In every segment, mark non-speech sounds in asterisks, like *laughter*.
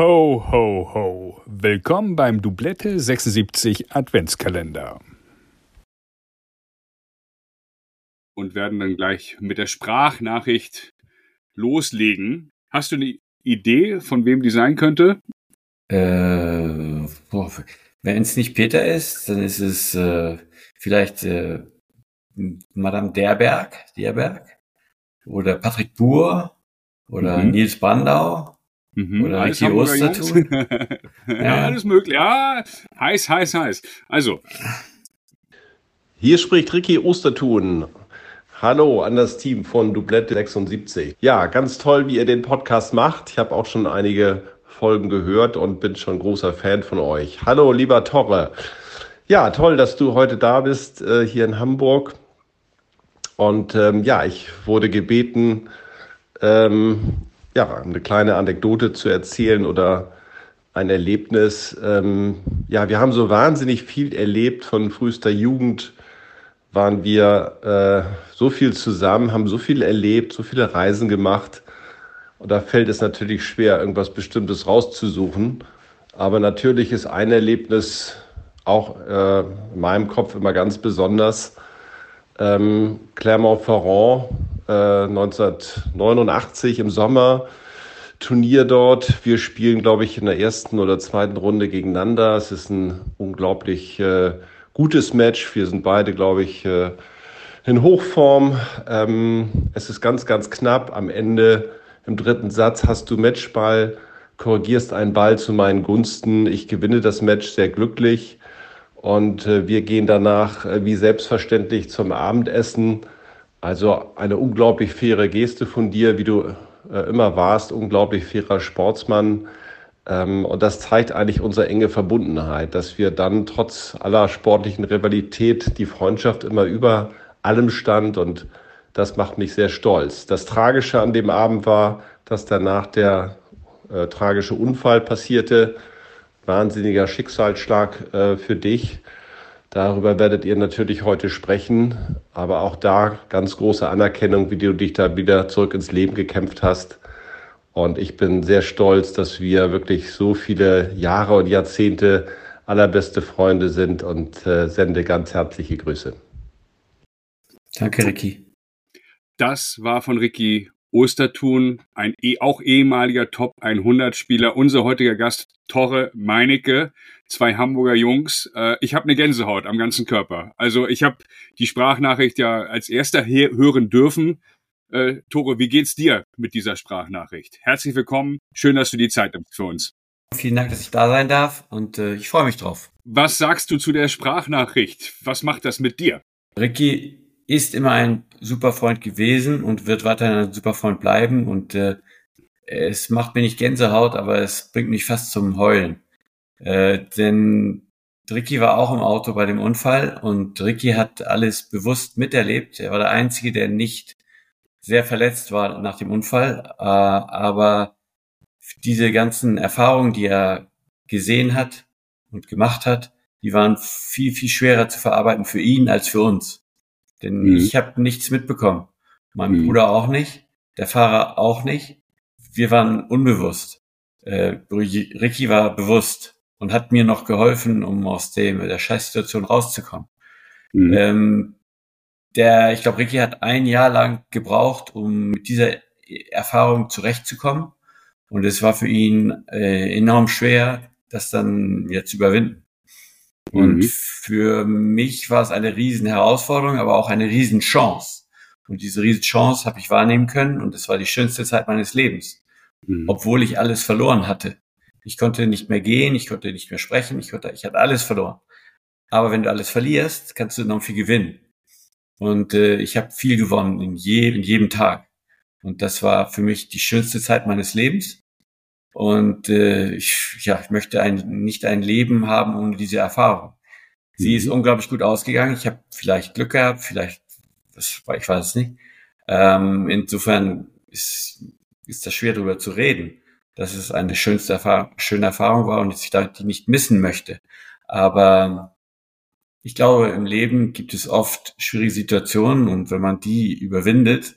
Ho, ho, ho. Willkommen beim Doublette 76 Adventskalender. Und werden dann gleich mit der Sprachnachricht loslegen. Hast du eine Idee, von wem die sein könnte? Äh, wenn es nicht Peter ist, dann ist es äh, vielleicht äh, Madame Derberg, Derberg oder Patrick Buhr oder mhm. Nils Brandau mhm. oder Ricky Ostertun. *laughs* ja, ja, alles möglich. Ja, heiß, heiß, heiß. Also. Hier spricht Ricky Ostertun. Hallo an das Team von Dublette 76. Ja, ganz toll, wie ihr den Podcast macht. Ich habe auch schon einige Folgen gehört und bin schon großer Fan von euch. Hallo, lieber Torre. Ja, toll, dass du heute da bist, äh, hier in Hamburg. Und ähm, ja, ich wurde gebeten, ähm, ja, eine kleine Anekdote zu erzählen oder ein Erlebnis. Ähm, ja, wir haben so wahnsinnig viel erlebt von frühester Jugend waren wir äh, so viel zusammen, haben so viel erlebt, so viele Reisen gemacht. Und da fällt es natürlich schwer, irgendwas Bestimmtes rauszusuchen. Aber natürlich ist ein Erlebnis auch äh, in meinem Kopf immer ganz besonders. Ähm, Clermont-Ferrand äh, 1989 im Sommer. Turnier dort. Wir spielen, glaube ich, in der ersten oder zweiten Runde gegeneinander. Es ist ein unglaublich äh, gutes Match. Wir sind beide, glaube ich, äh, in Hochform. Ähm, es ist ganz, ganz knapp. Am Ende im dritten Satz hast du Matchball, korrigierst einen Ball zu meinen Gunsten. Ich gewinne das Match sehr glücklich. Und äh, wir gehen danach äh, wie selbstverständlich zum Abendessen. Also eine unglaublich faire Geste von dir, wie du immer warst, unglaublich fairer Sportsmann. Ähm, und das zeigt eigentlich unsere enge Verbundenheit, dass wir dann trotz aller sportlichen Rivalität die Freundschaft immer über allem stand und das macht mich sehr stolz. Das Tragische an dem Abend war, dass danach der äh, tragische Unfall passierte. Wahnsinniger Schicksalsschlag äh, für dich. Darüber werdet ihr natürlich heute sprechen, aber auch da ganz große Anerkennung, wie du dich da wieder zurück ins Leben gekämpft hast. Und ich bin sehr stolz, dass wir wirklich so viele Jahre und Jahrzehnte allerbeste Freunde sind und äh, sende ganz herzliche Grüße. Danke, Ricky. Das war von Ricky Ostertun, ein eh, auch ehemaliger Top 100 Spieler, unser heutiger Gast Torre Meinecke, zwei Hamburger Jungs. Äh, ich habe eine Gänsehaut am ganzen Körper. Also ich habe die Sprachnachricht ja als erster hören dürfen äh, Tore, wie geht's dir mit dieser Sprachnachricht? Herzlich willkommen. Schön, dass du die Zeit nimmst für uns. Vielen Dank, dass ich da sein darf und äh, ich freue mich drauf. Was sagst du zu der Sprachnachricht? Was macht das mit dir? Ricky ist immer ein super Freund gewesen und wird weiterhin ein super Freund bleiben und äh, es macht mir nicht Gänsehaut, aber es bringt mich fast zum Heulen. Äh, denn Ricky war auch im Auto bei dem Unfall und Ricky hat alles bewusst miterlebt. Er war der Einzige, der nicht sehr verletzt war nach dem Unfall, äh, aber diese ganzen Erfahrungen, die er gesehen hat und gemacht hat, die waren viel, viel schwerer zu verarbeiten für ihn als für uns. Denn mhm. ich habe nichts mitbekommen. Mein mhm. Bruder auch nicht, der Fahrer auch nicht. Wir waren unbewusst. Äh, Ricky war bewusst und hat mir noch geholfen, um aus dem, der Scheißsituation rauszukommen. Mhm. Ähm, der, ich glaube, Ricky hat ein Jahr lang gebraucht, um mit dieser Erfahrung zurechtzukommen. Und es war für ihn äh, enorm schwer, das dann jetzt zu überwinden. Und mhm. für mich war es eine riesen Herausforderung, aber auch eine riesen Chance. Und diese riesen Chance habe ich wahrnehmen können und es war die schönste Zeit meines Lebens. Mhm. Obwohl ich alles verloren hatte. Ich konnte nicht mehr gehen, ich konnte nicht mehr sprechen, ich, konnte, ich hatte alles verloren. Aber wenn du alles verlierst, kannst du noch viel gewinnen. Und äh, ich habe viel gewonnen in, je, in jedem Tag. Und das war für mich die schönste Zeit meines Lebens. Und äh, ich, ja, ich möchte ein, nicht ein Leben haben ohne diese Erfahrung. Sie ist mhm. unglaublich gut ausgegangen. Ich habe vielleicht Glück gehabt, vielleicht, das, ich weiß es nicht. Ähm, insofern ist, ist das schwer darüber zu reden, dass es eine schönste Erfahrung, schöne Erfahrung war und ich die nicht missen möchte. Aber ich glaube, im Leben gibt es oft schwierige Situationen und wenn man die überwindet,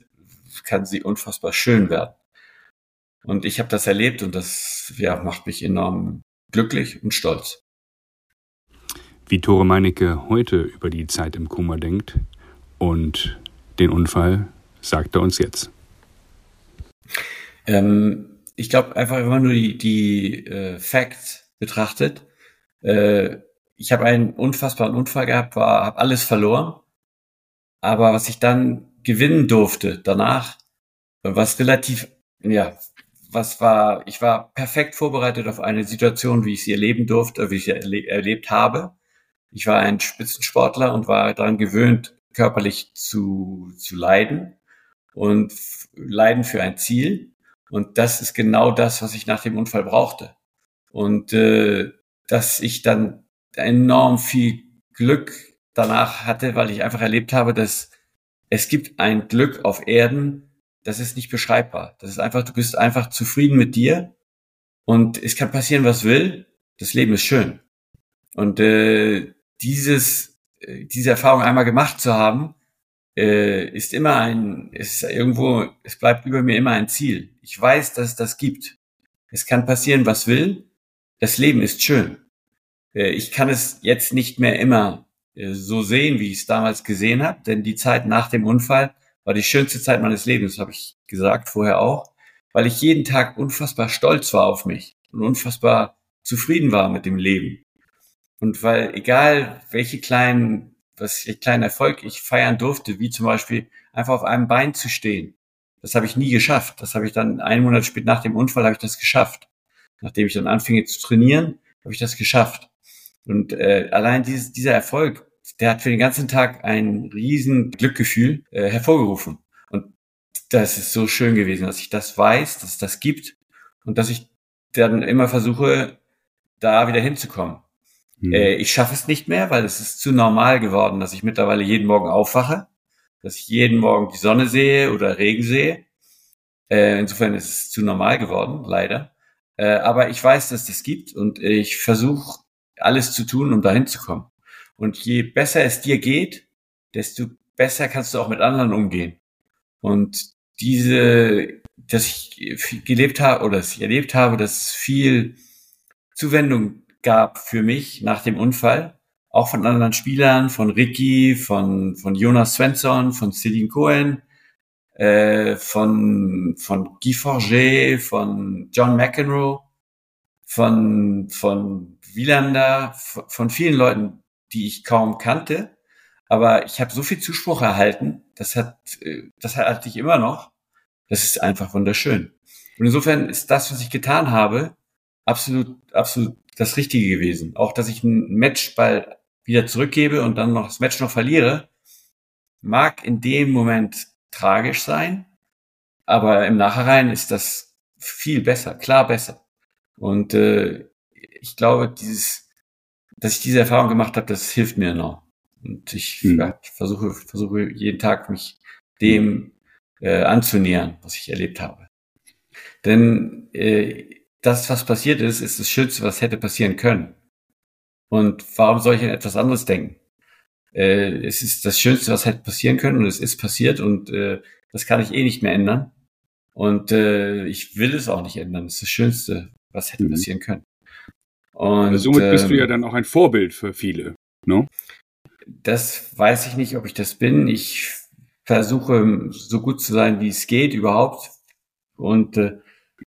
kann sie unfassbar schön werden. Und ich habe das erlebt und das ja, macht mich enorm glücklich und stolz. Wie Tore Meinecke heute über die Zeit im Koma denkt und den Unfall, sagt er uns jetzt. Ähm, ich glaube einfach, wenn man nur die, die äh, Facts betrachtet, äh, ich habe einen unfassbaren Unfall gehabt, war, habe alles verloren. Aber was ich dann gewinnen durfte danach, was relativ, ja, was war, ich war perfekt vorbereitet auf eine Situation, wie ich sie erleben durfte, wie ich sie erle erlebt habe. Ich war ein Spitzensportler und war daran gewöhnt, körperlich zu, zu leiden und leiden für ein Ziel. Und das ist genau das, was ich nach dem Unfall brauchte. Und äh, dass ich dann enorm viel Glück danach hatte, weil ich einfach erlebt habe, dass es gibt ein Glück auf Erden, das ist nicht beschreibbar. Das ist einfach, du bist einfach zufrieden mit dir und es kann passieren, was will. Das Leben ist schön. Und äh, dieses, äh, diese Erfahrung einmal gemacht zu haben, äh, ist immer ein, ist irgendwo, es bleibt über mir immer ein Ziel. Ich weiß, dass es das gibt. Es kann passieren, was will. Das Leben ist schön. Äh, ich kann es jetzt nicht mehr immer äh, so sehen, wie ich es damals gesehen habe, denn die Zeit nach dem Unfall war die schönste Zeit meines Lebens, habe ich gesagt vorher auch, weil ich jeden Tag unfassbar stolz war auf mich und unfassbar zufrieden war mit dem Leben. Und weil egal welche kleinen, was kleinen Erfolg ich feiern durfte, wie zum Beispiel einfach auf einem Bein zu stehen, das habe ich nie geschafft. Das habe ich dann einen Monat später nach dem Unfall habe ich das geschafft. Nachdem ich dann anfing zu trainieren, habe ich das geschafft. Und äh, allein dieses, dieser Erfolg, der hat für den ganzen Tag ein riesen Glückgefühl äh, hervorgerufen. Und das ist so schön gewesen, dass ich das weiß, dass es das gibt und dass ich dann immer versuche, da wieder hinzukommen. Mhm. Äh, ich schaffe es nicht mehr, weil es ist zu normal geworden, dass ich mittlerweile jeden Morgen aufwache, dass ich jeden Morgen die Sonne sehe oder Regen sehe. Äh, insofern ist es zu normal geworden, leider. Äh, aber ich weiß, dass das gibt und ich versuche alles zu tun, um dahin zu kommen. Und je besser es dir geht, desto besser kannst du auch mit anderen umgehen. Und diese, dass ich gelebt habe oder dass ich erlebt habe, dass viel Zuwendung gab für mich nach dem Unfall, auch von anderen Spielern, von Ricky, von, von Jonas Svensson, von Celine Cohen, äh, von, von Guy Forget, von John McEnroe, von, von Wielander, von vielen Leuten, die ich kaum kannte. Aber ich habe so viel Zuspruch erhalten, das hat, äh, das hatte ich immer noch. Das ist einfach wunderschön. Und insofern ist das, was ich getan habe, absolut, absolut das Richtige gewesen. Auch, dass ich ein Matchball wieder zurückgebe und dann noch das Match noch verliere, mag in dem Moment tragisch sein, aber im Nachhinein ist das viel besser, klar besser. Und äh, ich glaube, dieses, dass ich diese Erfahrung gemacht habe, das hilft mir enorm. Und ich, hm. ich versuche, versuche jeden Tag mich dem äh, anzunähern, was ich erlebt habe. Denn äh, das, was passiert ist, ist das Schönste, was hätte passieren können. Und warum soll ich an etwas anderes denken? Äh, es ist das Schönste, was hätte passieren können und es ist passiert und äh, das kann ich eh nicht mehr ändern. Und äh, ich will es auch nicht ändern. Es ist das Schönste, was hätte mhm. passieren können. Und also somit bist du ja ähm, dann auch ein Vorbild für viele, ne? Das weiß ich nicht, ob ich das bin. Ich versuche so gut zu sein, wie es geht überhaupt. Und äh,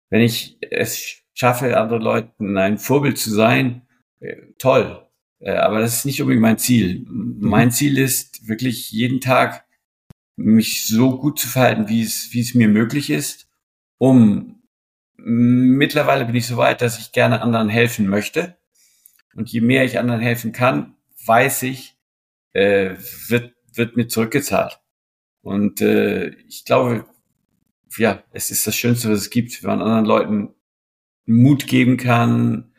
wenn ich es schaffe, anderen Leuten ein Vorbild zu sein, äh, toll. Äh, aber das ist nicht unbedingt mein Ziel. Mhm. Mein Ziel ist wirklich jeden Tag mich so gut zu verhalten, wie es, wie es mir möglich ist, um mittlerweile bin ich so weit, dass ich gerne anderen helfen möchte. Und je mehr ich anderen helfen kann, weiß ich, äh, wird, wird mir zurückgezahlt. Und äh, ich glaube, ja, es ist das Schönste, was es gibt, wenn man anderen Leuten Mut geben kann,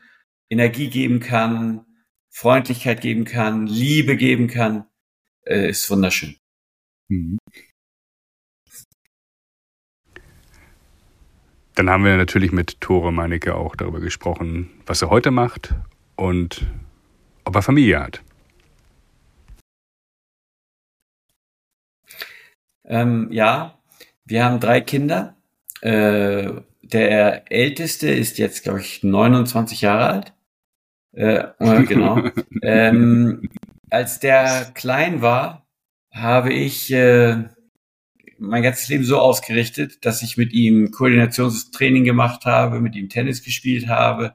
Energie geben kann, Freundlichkeit geben kann, Liebe geben kann, äh, ist wunderschön. Mhm. Dann haben wir natürlich mit Tore Meinecke auch darüber gesprochen, was er heute macht und ob er Familie hat. Ähm, ja, wir haben drei Kinder. Äh, der Älteste ist jetzt, glaube ich, 29 Jahre alt. Äh, *laughs* genau. ähm, als der klein war, habe ich äh, mein ganzes Leben so ausgerichtet, dass ich mit ihm Koordinationstraining gemacht habe, mit ihm Tennis gespielt habe.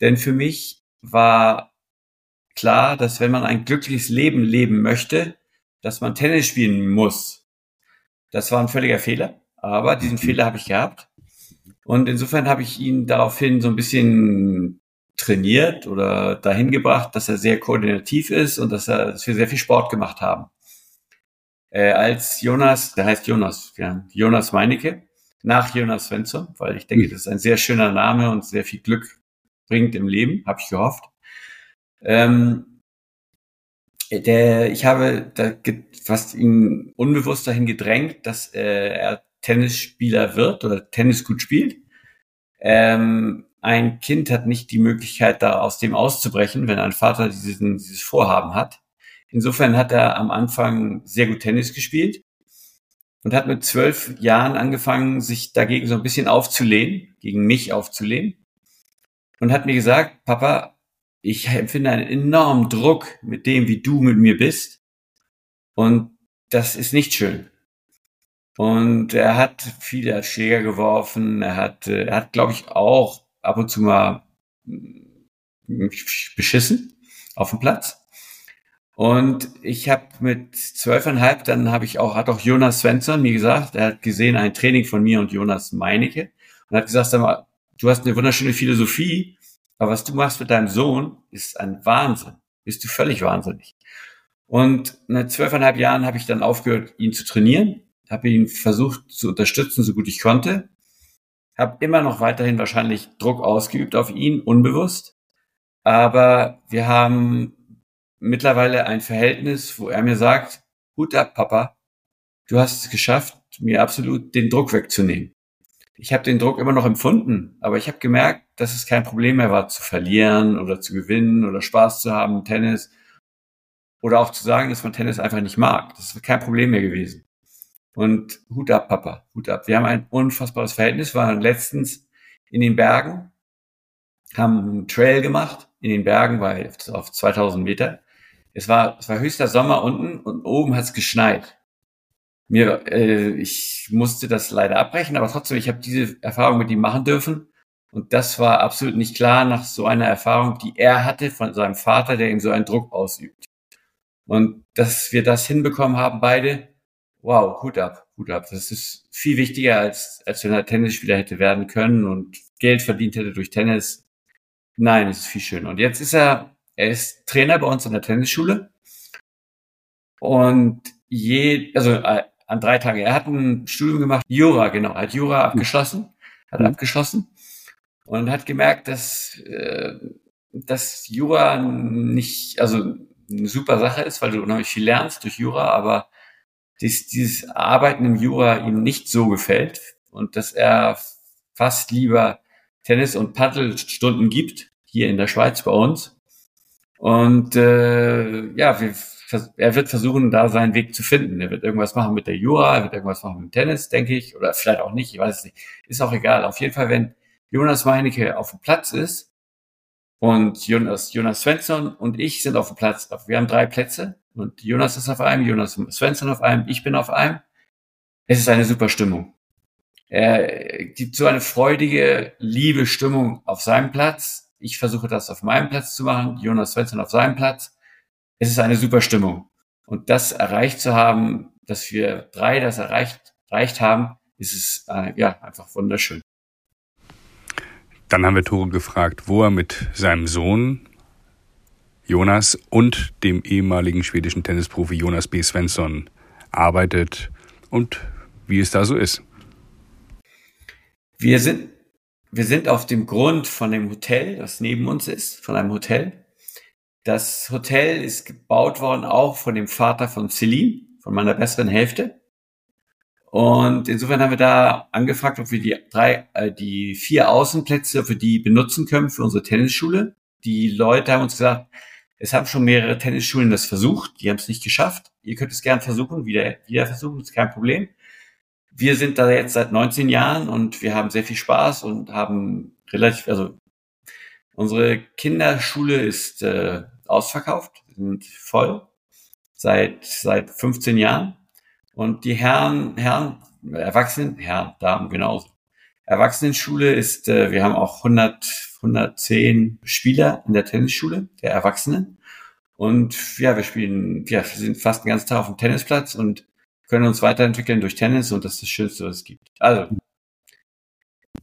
Denn für mich war klar, dass wenn man ein glückliches Leben leben möchte, dass man Tennis spielen muss. Das war ein völliger Fehler, aber diesen mhm. Fehler habe ich gehabt. Und insofern habe ich ihn daraufhin so ein bisschen trainiert oder dahin gebracht, dass er sehr koordinativ ist und dass, er, dass wir sehr viel Sport gemacht haben. Äh, als Jonas, der heißt Jonas, ja, Jonas Meinecke, nach Jonas Svensson, weil ich denke, mhm. das ist ein sehr schöner Name und sehr viel Glück bringt im Leben, habe ich gehofft. Ähm, der, ich habe da fast ihn unbewusst dahin gedrängt, dass äh, er Tennisspieler wird oder Tennis gut spielt. Ähm, ein Kind hat nicht die Möglichkeit, da aus dem auszubrechen, wenn ein Vater diesen, dieses Vorhaben hat. Insofern hat er am Anfang sehr gut Tennis gespielt und hat mit zwölf Jahren angefangen, sich dagegen so ein bisschen aufzulehnen, gegen mich aufzulehnen und hat mir gesagt, Papa, ich empfinde einen enormen Druck mit dem, wie du mit mir bist. Und das ist nicht schön. Und er hat viele Schläger geworfen. Er hat, er hat, glaube ich, auch ab und zu mal hm, beschissen auf dem Platz. Und ich habe mit zwölfeinhalb, dann habe ich auch, hat auch Jonas Svensson mir gesagt, er hat gesehen ein Training von mir und Jonas Meinecke und hat gesagt, sag mal, du hast eine wunderschöne Philosophie, aber was du machst mit deinem Sohn, ist ein Wahnsinn. Bist du völlig wahnsinnig. Und nach zwölfeinhalb Jahren habe ich dann aufgehört, ihn zu trainieren, habe ihn versucht zu unterstützen, so gut ich konnte, habe immer noch weiterhin wahrscheinlich Druck ausgeübt auf ihn, unbewusst. Aber wir haben mittlerweile ein Verhältnis, wo er mir sagt, Hut ab, Papa, du hast es geschafft, mir absolut den Druck wegzunehmen ich habe den Druck immer noch empfunden, aber ich habe gemerkt, dass es kein Problem mehr war, zu verlieren oder zu gewinnen oder Spaß zu haben, Tennis. Oder auch zu sagen, dass man Tennis einfach nicht mag. Das ist kein Problem mehr gewesen. Und Hut ab, Papa, Hut ab. Wir haben ein unfassbares Verhältnis, waren letztens in den Bergen, haben einen Trail gemacht in den Bergen bei auf 2000 Meter. Es war, es war höchster Sommer unten und oben hat es geschneit mir, äh, ich musste das leider abbrechen, aber trotzdem, ich habe diese Erfahrung mit ihm machen dürfen. Und das war absolut nicht klar nach so einer Erfahrung, die er hatte von seinem Vater, der ihm so einen Druck ausübt. Und dass wir das hinbekommen haben, beide, wow, Hut ab, Hut ab. Das ist viel wichtiger, als, als wenn er Tennisspieler hätte werden können und Geld verdient hätte durch Tennis. Nein, es ist viel schöner. Und jetzt ist er, er ist Trainer bei uns in der Tennisschule. Und je, also äh, an drei Tagen. Er hat ein Studium gemacht, Jura, genau, hat Jura abgeschlossen, hat mhm. abgeschlossen und hat gemerkt, dass, äh, dass Jura nicht, also eine super Sache ist, weil du unheimlich viel lernst durch Jura, aber dies, dieses Arbeiten im Jura ihm nicht so gefällt und dass er fast lieber Tennis- und Paddelstunden gibt, hier in der Schweiz bei uns. Und äh, ja, wir er wird versuchen, da seinen Weg zu finden. Er wird irgendwas machen mit der Jura, er wird irgendwas machen mit dem Tennis, denke ich, oder vielleicht auch nicht, ich weiß es nicht. Ist auch egal. Auf jeden Fall, wenn Jonas Meinecke auf dem Platz ist und Jonas, Jonas Svensson und ich sind auf dem Platz. Wir haben drei Plätze und Jonas ist auf einem, Jonas Svensson auf einem, ich bin auf einem. Es ist eine super Stimmung. Er gibt so eine freudige, liebe Stimmung auf seinem Platz. Ich versuche das auf meinem Platz zu machen, Jonas Svensson auf seinem Platz es ist eine super Stimmung. Und das erreicht zu haben, dass wir drei das erreicht, erreicht haben, ist es äh, ja einfach wunderschön. Dann haben wir Tore gefragt, wo er mit seinem Sohn Jonas und dem ehemaligen schwedischen Tennisprofi Jonas B. Svensson arbeitet und wie es da so ist. Wir sind, wir sind auf dem Grund von dem Hotel, das neben uns ist, von einem Hotel. Das Hotel ist gebaut worden auch von dem Vater von Celine, von meiner besseren Hälfte. Und insofern haben wir da angefragt, ob wir die drei, äh, die vier Außenplätze für die benutzen können für unsere Tennisschule. Die Leute haben uns gesagt, es haben schon mehrere Tennisschulen das versucht, die haben es nicht geschafft. Ihr könnt es gern versuchen, wieder, wieder versuchen, ist kein Problem. Wir sind da jetzt seit 19 Jahren und wir haben sehr viel Spaß und haben relativ, also unsere Kinderschule ist äh, ausverkauft, sind voll seit seit 15 Jahren und die Herren, Herren, Erwachsenen, Herren, Damen genauso. Erwachsenenschule ist, äh, wir haben auch 100, 110 Spieler in der Tennisschule der Erwachsenen und ja, wir spielen, ja, wir sind fast den ganzen Tag auf dem Tennisplatz und können uns weiterentwickeln durch Tennis und das ist das Schönste, was es gibt. Also,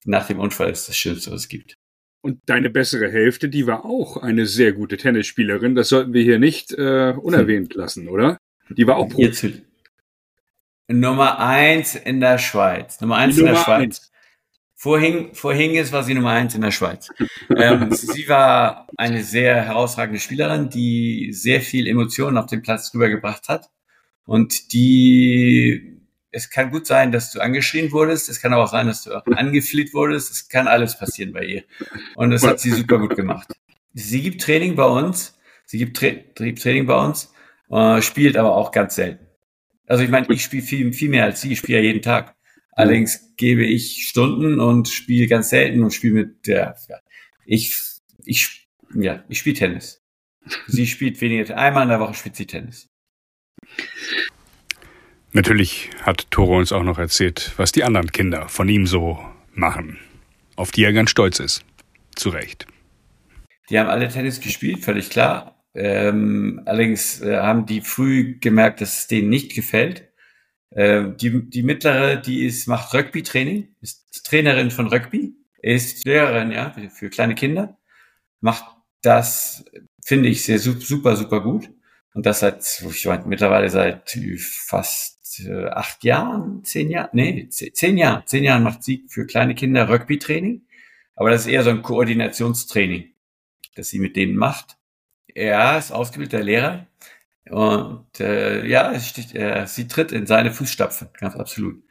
nach dem Unfall ist das Schönste, was es gibt. Und deine bessere Hälfte, die war auch eine sehr gute Tennisspielerin. Das sollten wir hier nicht äh, unerwähnt hm. lassen, oder? Die war auch Profi. Nummer eins in der Schweiz. Nummer eins in der Schweiz. Eins. Vorhin, vorhin ist war sie Nummer eins in der Schweiz. ähm, *laughs* sie war eine sehr herausragende Spielerin, die sehr viel Emotionen auf den Platz rübergebracht hat. Und die, es kann gut sein, dass du angeschrien wurdest, es kann aber auch sein, dass du angefleht wurdest, es kann alles passieren bei ihr. Und das hat sie super gut gemacht. Sie gibt Training bei uns, sie gibt Tra Training bei uns, äh, spielt aber auch ganz selten. Also ich meine, ich spiele viel, viel mehr als sie, ich spiele ja jeden Tag. Allerdings gebe ich Stunden und spiele ganz selten und spiele mit der, ja, ich, ich, ja, ich spiele Tennis. Sie spielt weniger, einmal in der Woche spielt sie Tennis. Natürlich hat Tore uns auch noch erzählt, was die anderen Kinder von ihm so machen, auf die er ganz stolz ist. Zu Recht. Die haben alle Tennis gespielt, völlig klar. Ähm, allerdings äh, haben die früh gemerkt, dass es denen nicht gefällt. Äh, die, die mittlere, die ist, macht Rugby-Training, ist Trainerin von Rugby, ist Lehrerin, ja, für kleine Kinder, macht das, finde ich, sehr super, super gut. Und das seit, ich meine, mittlerweile seit fast äh, acht Jahren, zehn Jahren, nee, zehn Jahren, zehn Jahren macht sie für kleine Kinder Rugby-Training. Aber das ist eher so ein Koordinationstraining, das sie mit denen macht. Er ist ausgebildeter Lehrer und äh, ja, steht, äh, sie tritt in seine Fußstapfen, ganz absolut.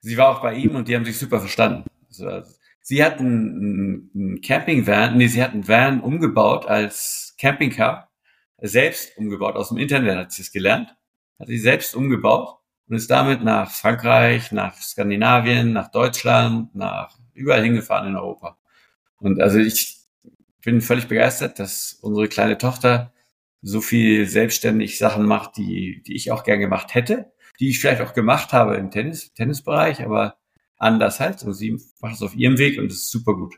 Sie war auch bei ihm und die haben sich super verstanden. Also, sie hat einen, einen Campingvan, nee, sie hat einen Van umgebaut als Campingcar, selbst umgebaut, aus dem Internet hat sie es gelernt, hat sie selbst umgebaut und ist damit nach Frankreich, nach Skandinavien, nach Deutschland, nach überall hingefahren in Europa. Und also ich bin völlig begeistert, dass unsere kleine Tochter so viel selbstständig Sachen macht, die, die ich auch gern gemacht hätte, die ich vielleicht auch gemacht habe im Tennis, Tennisbereich, aber anders halt. Und sie macht es auf ihrem Weg und es ist super gut.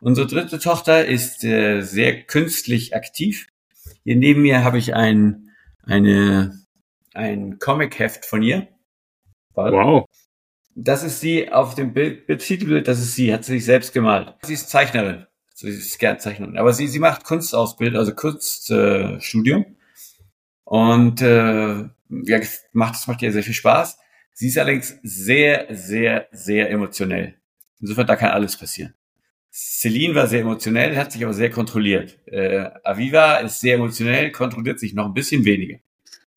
Unsere dritte Tochter ist äh, sehr künstlich aktiv. Hier neben mir habe ich ein, eine, ein Comic-Heft von ihr. Wow. Das ist sie auf dem Bild, Titelbild, das ist sie, hat sie sich selbst gemalt. Sie ist Zeichnerin so dieses Kernzeichnung. Aber sie, sie macht Kunstausbildung, also Kunststudium. Äh, und äh, ja, macht, das macht ihr sehr viel Spaß. Sie ist allerdings sehr, sehr, sehr emotionell. Insofern, da kann alles passieren. Celine war sehr emotionell, hat sich aber sehr kontrolliert. Äh, Aviva ist sehr emotionell, kontrolliert sich noch ein bisschen weniger.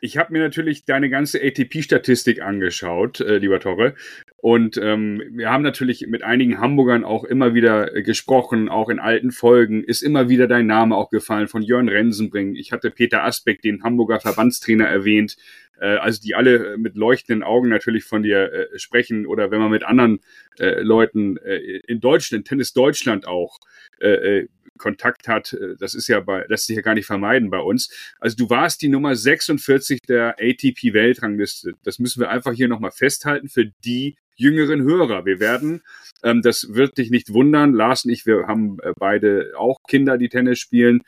Ich habe mir natürlich deine ganze ATP-Statistik angeschaut, äh, lieber Torre. Und ähm, wir haben natürlich mit einigen Hamburgern auch immer wieder äh, gesprochen, auch in alten Folgen. Ist immer wieder dein Name auch gefallen von Jörn Rensenbring. Ich hatte Peter Asbeck, den Hamburger Verbandstrainer, erwähnt. Äh, also die alle mit leuchtenden Augen natürlich von dir äh, sprechen. Oder wenn man mit anderen äh, Leuten äh, in Deutschland, Tennis Deutschland auch, äh, äh Kontakt hat. Äh, das ist ja bei, lässt sich ja gar nicht vermeiden bei uns. Also du warst die Nummer 46 der ATP Weltrangliste. Das müssen wir einfach hier nochmal festhalten für die jüngeren Hörer. Wir werden, ähm, das wird dich nicht wundern, Lars und ich, wir haben äh, beide auch Kinder, die Tennis spielen.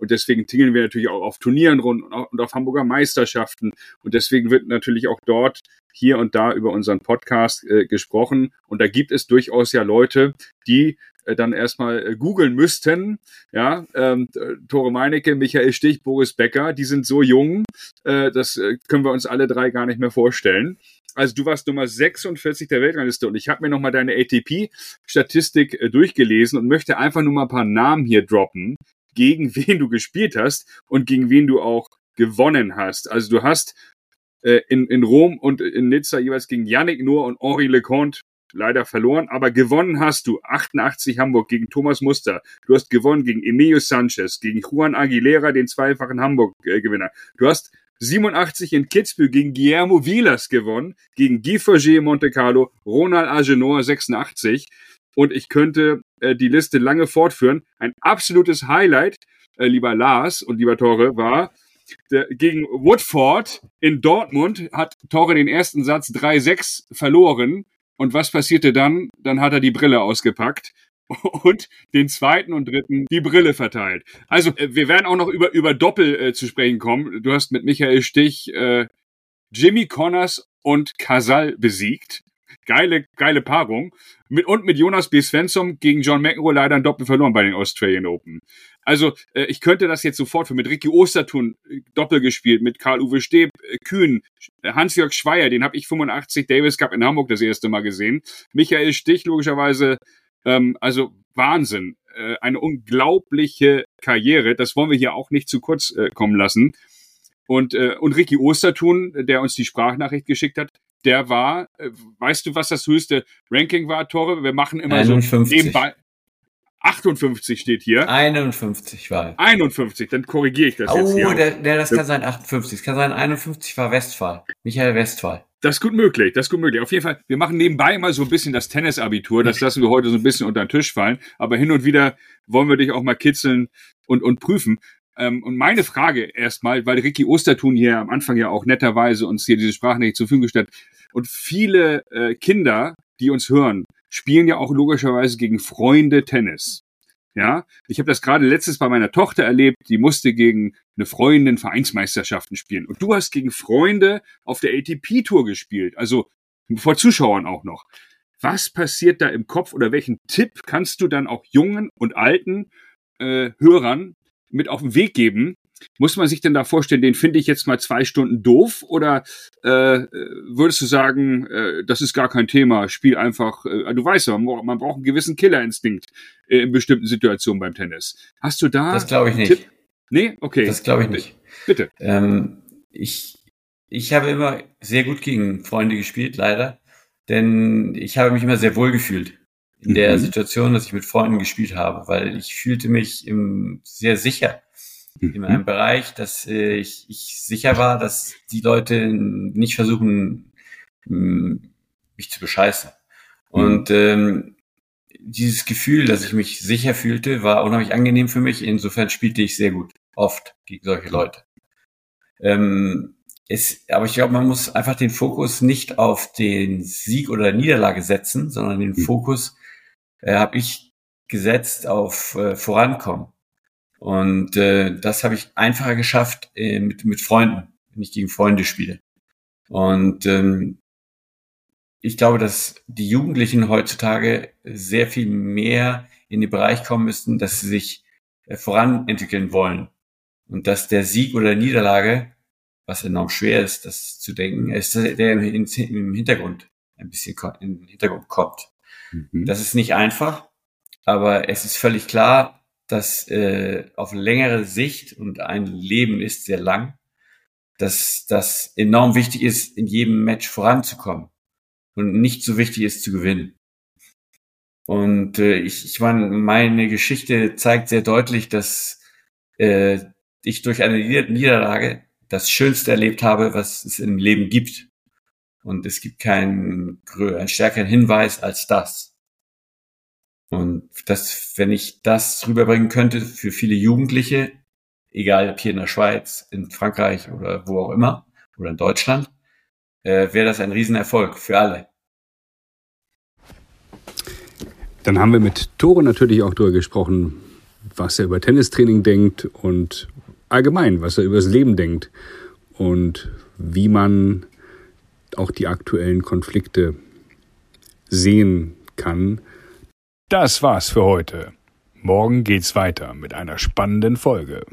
Und deswegen tingeln wir natürlich auch auf Turnieren rund und auf Hamburger Meisterschaften. Und deswegen wird natürlich auch dort hier und da über unseren Podcast äh, gesprochen. Und da gibt es durchaus ja Leute, die äh, dann erstmal äh, googeln müssten. Ja, ähm, Tore Meinecke, Michael Stich, Boris Becker, die sind so jung, äh, das äh, können wir uns alle drei gar nicht mehr vorstellen. Also du warst Nummer 46 der Weltrangliste und ich habe mir nochmal deine ATP-Statistik äh, durchgelesen und möchte einfach nur mal ein paar Namen hier droppen, gegen *laughs* wen du gespielt hast und gegen wen du auch gewonnen hast. Also du hast äh, in, in Rom und in Nizza jeweils gegen Yannick Noah und Henri Leconte leider verloren, aber gewonnen hast du 88 Hamburg gegen Thomas Muster. Du hast gewonnen gegen Emilio Sanchez, gegen Juan Aguilera, den zweifachen Hamburg-Gewinner. Du hast 87 in Kitzbühel gegen Guillermo Vilas gewonnen, gegen Guy Forget Monte Carlo, Ronald Agenor 86. Und ich könnte äh, die Liste lange fortführen. Ein absolutes Highlight, äh, lieber Lars und lieber Tore, war der, gegen Woodford in Dortmund hat Tore den ersten Satz 3-6 verloren. Und was passierte dann? Dann hat er die Brille ausgepackt *laughs* und den zweiten und dritten die Brille verteilt. Also äh, wir werden auch noch über, über Doppel äh, zu sprechen kommen. Du hast mit Michael Stich äh, Jimmy Connors und Casal besiegt. Geile, geile Paarung. Mit, und mit Jonas B. Svensson gegen John McEnroe leider ein Doppel verloren bei den Australian Open. Also äh, ich könnte das jetzt sofort für mit Ricky Ostertun äh, Doppel gespielt, mit Karl-Uwe Steb, äh, Kühn, äh, Hans-Jörg Schweier, den habe ich 85 Davis Cup in Hamburg das erste Mal gesehen. Michael Stich logischerweise ähm, also Wahnsinn. Äh, eine unglaubliche Karriere. Das wollen wir hier auch nicht zu kurz äh, kommen lassen. Und, äh, und Ricky Ostertun, der uns die Sprachnachricht geschickt hat, der war, äh, weißt du, was das höchste Ranking war, Tore? Wir machen immer 51. so nebenbei. 58 steht hier. 51 war. 51, dann korrigiere ich das oh, jetzt hier. Oh, der, der, das kann sein 58. Das kann sein 51 war Westphal. Michael Westphal. Das ist gut möglich, das ist gut möglich. Auf jeden Fall, wir machen nebenbei mal so ein bisschen das Tennisabitur. Das lassen wir heute so ein bisschen unter den Tisch fallen. Aber hin und wieder wollen wir dich auch mal kitzeln und, und prüfen. Ähm, und meine Frage erstmal, weil Ricky Ostertun hier am Anfang ja auch netterweise uns hier diese Sprachnachricht zur Verfügung gestellt und viele äh, Kinder, die uns hören, spielen ja auch logischerweise gegen Freunde Tennis. Ja, ich habe das gerade letztes bei meiner Tochter erlebt, die musste gegen eine Freundin Vereinsmeisterschaften spielen. Und du hast gegen Freunde auf der ATP-Tour gespielt, also vor Zuschauern auch noch. Was passiert da im Kopf oder welchen Tipp kannst du dann auch jungen und alten äh, Hörern mit auf den Weg geben, muss man sich denn da vorstellen, den finde ich jetzt mal zwei Stunden doof oder äh, würdest du sagen, äh, das ist gar kein Thema, spiel einfach, äh, du weißt ja, man braucht einen gewissen Killerinstinkt äh, in bestimmten Situationen beim Tennis. Hast du da? Das glaube ich nicht. Tipp? Nee, okay. Das glaube ich nicht. Bitte. Ähm, ich, ich habe immer sehr gut gegen Freunde gespielt, leider, denn ich habe mich immer sehr wohl gefühlt in der mhm. Situation, dass ich mit Freunden gespielt habe, weil ich fühlte mich im, sehr sicher in mhm. einem Bereich, dass äh, ich, ich sicher war, dass die Leute nicht versuchen, mich zu bescheißen. Mhm. Und ähm, dieses Gefühl, dass ich mich sicher fühlte, war unheimlich angenehm für mich. Insofern spielte ich sehr gut, oft gegen solche Leute. Ähm, es, aber ich glaube, man muss einfach den Fokus nicht auf den Sieg oder Niederlage setzen, sondern den mhm. Fokus äh, habe ich gesetzt auf äh, Vorankommen. Und äh, das habe ich einfacher geschafft äh, mit, mit Freunden, wenn ich gegen Freunde spiele. Und ähm, ich glaube, dass die Jugendlichen heutzutage sehr viel mehr in den Bereich kommen müssten, dass sie sich äh, voranentwickeln wollen. Und dass der Sieg oder Niederlage, was enorm schwer ist, das zu denken, ist, der im Hintergrund ein bisschen in den Hintergrund kommt. Mhm. Das ist nicht einfach, aber es ist völlig klar, dass äh, auf längere Sicht und ein Leben ist sehr lang, dass das enorm wichtig ist, in jedem Match voranzukommen und nicht so wichtig ist zu gewinnen. Und äh, ich, ich meine, meine Geschichte zeigt sehr deutlich, dass äh, ich durch eine Niederlage das Schönste erlebt habe, was es im Leben gibt. Und es gibt keinen, einen stärkeren Hinweis als das. Und das, wenn ich das rüberbringen könnte für viele Jugendliche, egal ob hier in der Schweiz, in Frankreich oder wo auch immer, oder in Deutschland, äh, wäre das ein Riesenerfolg für alle. Dann haben wir mit Tore natürlich auch darüber gesprochen, was er über Tennistraining denkt und allgemein, was er über das Leben denkt und wie man auch die aktuellen Konflikte sehen kann das war's für heute. Morgen geht's weiter mit einer spannenden Folge.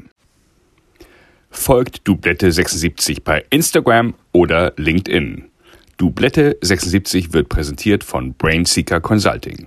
Folgt Dublette76 bei Instagram oder LinkedIn. Dublette76 wird präsentiert von Brainseeker Consulting.